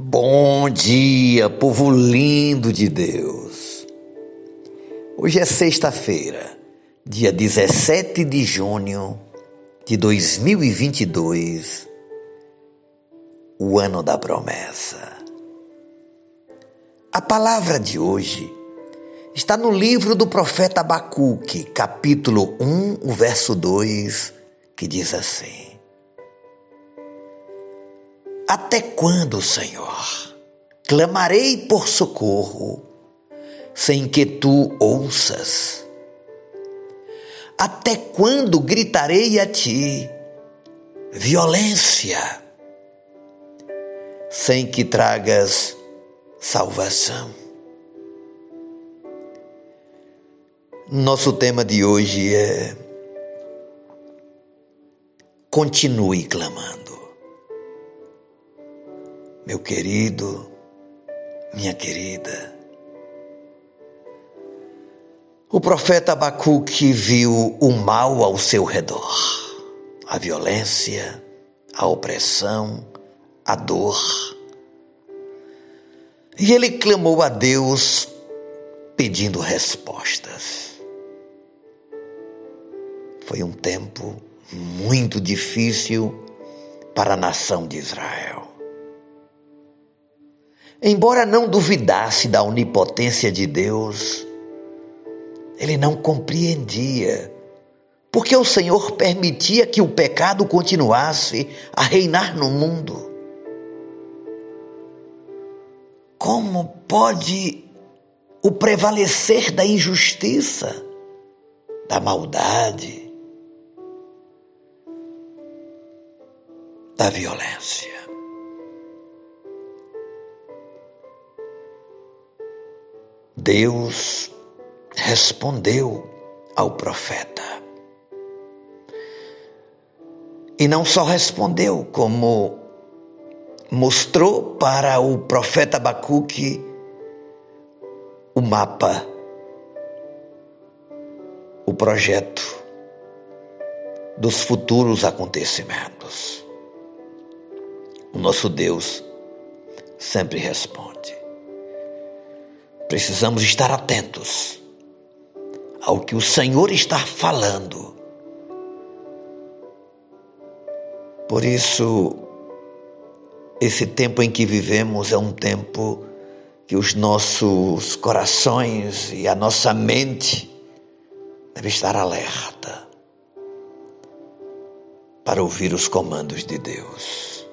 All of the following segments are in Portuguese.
Bom dia, povo lindo de Deus. Hoje é sexta-feira, dia 17 de junho de 2022, o ano da promessa. A palavra de hoje está no livro do profeta Abacuque, capítulo 1, o verso 2, que diz assim: até quando, Senhor, clamarei por socorro sem que tu ouças? Até quando gritarei a ti violência sem que tragas salvação? Nosso tema de hoje é continue clamando meu querido, minha querida. O profeta Abacuque viu o mal ao seu redor, a violência, a opressão, a dor. E ele clamou a Deus pedindo respostas. Foi um tempo muito difícil para a nação de Israel. Embora não duvidasse da onipotência de Deus, ele não compreendia porque o Senhor permitia que o pecado continuasse a reinar no mundo. Como pode o prevalecer da injustiça, da maldade, da violência? Deus respondeu ao profeta. E não só respondeu, como mostrou para o profeta Abacuque o mapa, o projeto dos futuros acontecimentos. O nosso Deus sempre responde. Precisamos estar atentos ao que o Senhor está falando. Por isso, esse tempo em que vivemos é um tempo que os nossos corações e a nossa mente devem estar alerta para ouvir os comandos de Deus.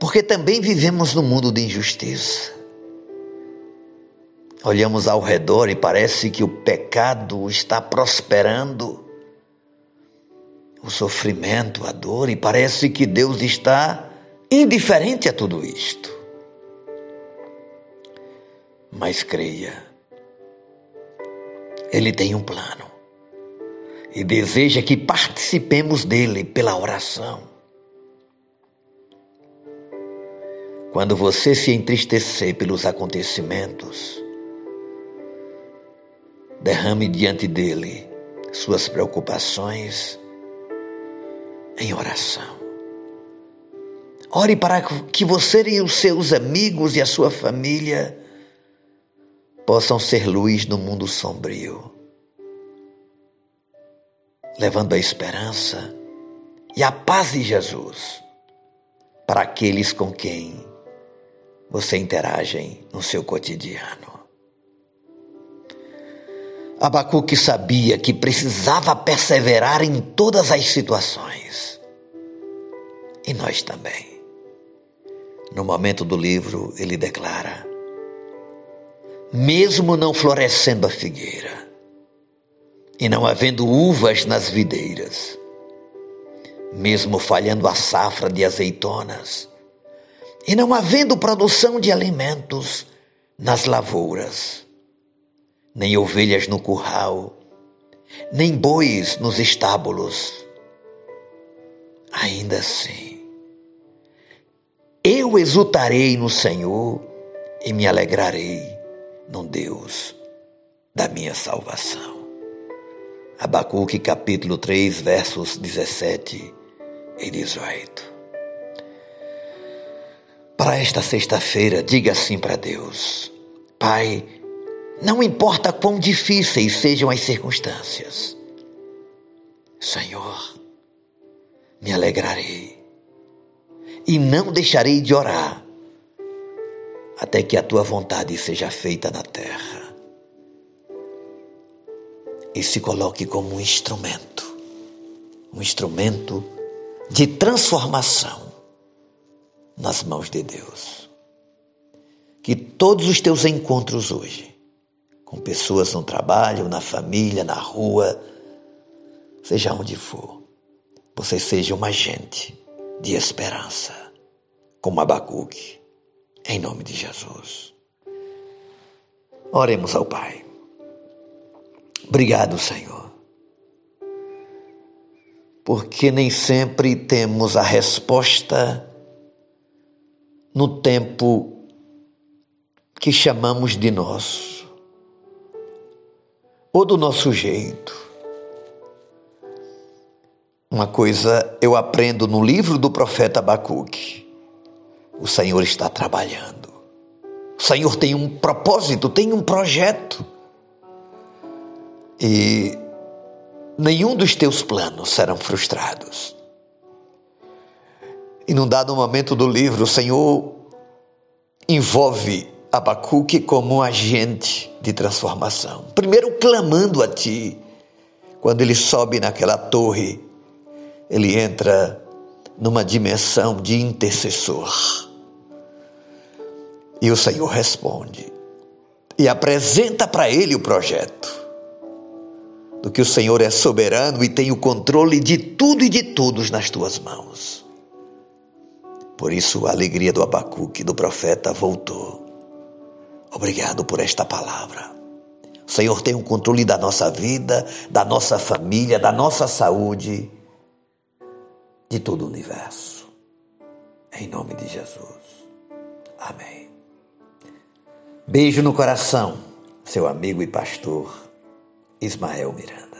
Porque também vivemos num mundo de injustiça. Olhamos ao redor e parece que o pecado está prosperando, o sofrimento, a dor, e parece que Deus está indiferente a tudo isto. Mas creia, Ele tem um plano e deseja que participemos dele pela oração. Quando você se entristecer pelos acontecimentos, derrame diante dele suas preocupações em oração. Ore para que você e os seus amigos e a sua família possam ser luz no mundo sombrio, levando a esperança e a paz de Jesus para aqueles com quem você interage no seu cotidiano. Abacuque sabia que precisava perseverar em todas as situações. E nós também. No momento do livro, ele declara: Mesmo não florescendo a figueira, e não havendo uvas nas videiras, mesmo falhando a safra de azeitonas, e não havendo produção de alimentos nas lavouras, nem ovelhas no curral, nem bois nos estábulos. Ainda assim, eu exultarei no Senhor e me alegrarei no Deus da minha salvação. Abacuque capítulo 3, versos 17 e 18. Para esta sexta-feira, diga assim para Deus: Pai, não importa quão difíceis sejam as circunstâncias, Senhor, me alegrarei e não deixarei de orar até que a tua vontade seja feita na terra. E se coloque como um instrumento, um instrumento de transformação nas mãos de Deus. Que todos os teus encontros hoje, com pessoas no trabalho, na família, na rua, seja onde for, você seja um agente de esperança, como Abacuque, em nome de Jesus. Oremos ao Pai. Obrigado, Senhor, porque nem sempre temos a resposta no tempo que chamamos de nosso, ou do nosso jeito. Uma coisa eu aprendo no livro do profeta Abacuque: o Senhor está trabalhando, o Senhor tem um propósito, tem um projeto, e nenhum dos teus planos serão frustrados. E num dado momento do livro, o Senhor envolve Abacuque como um agente de transformação. Primeiro clamando a ti. Quando ele sobe naquela torre, ele entra numa dimensão de intercessor. E o Senhor responde e apresenta para ele o projeto do que o Senhor é soberano e tem o controle de tudo e de todos nas tuas mãos. Por isso, a alegria do Abacuque, do profeta, voltou. Obrigado por esta palavra. O Senhor tem o controle da nossa vida, da nossa família, da nossa saúde, de todo o universo. Em nome de Jesus. Amém. Beijo no coração, seu amigo e pastor Ismael Miranda.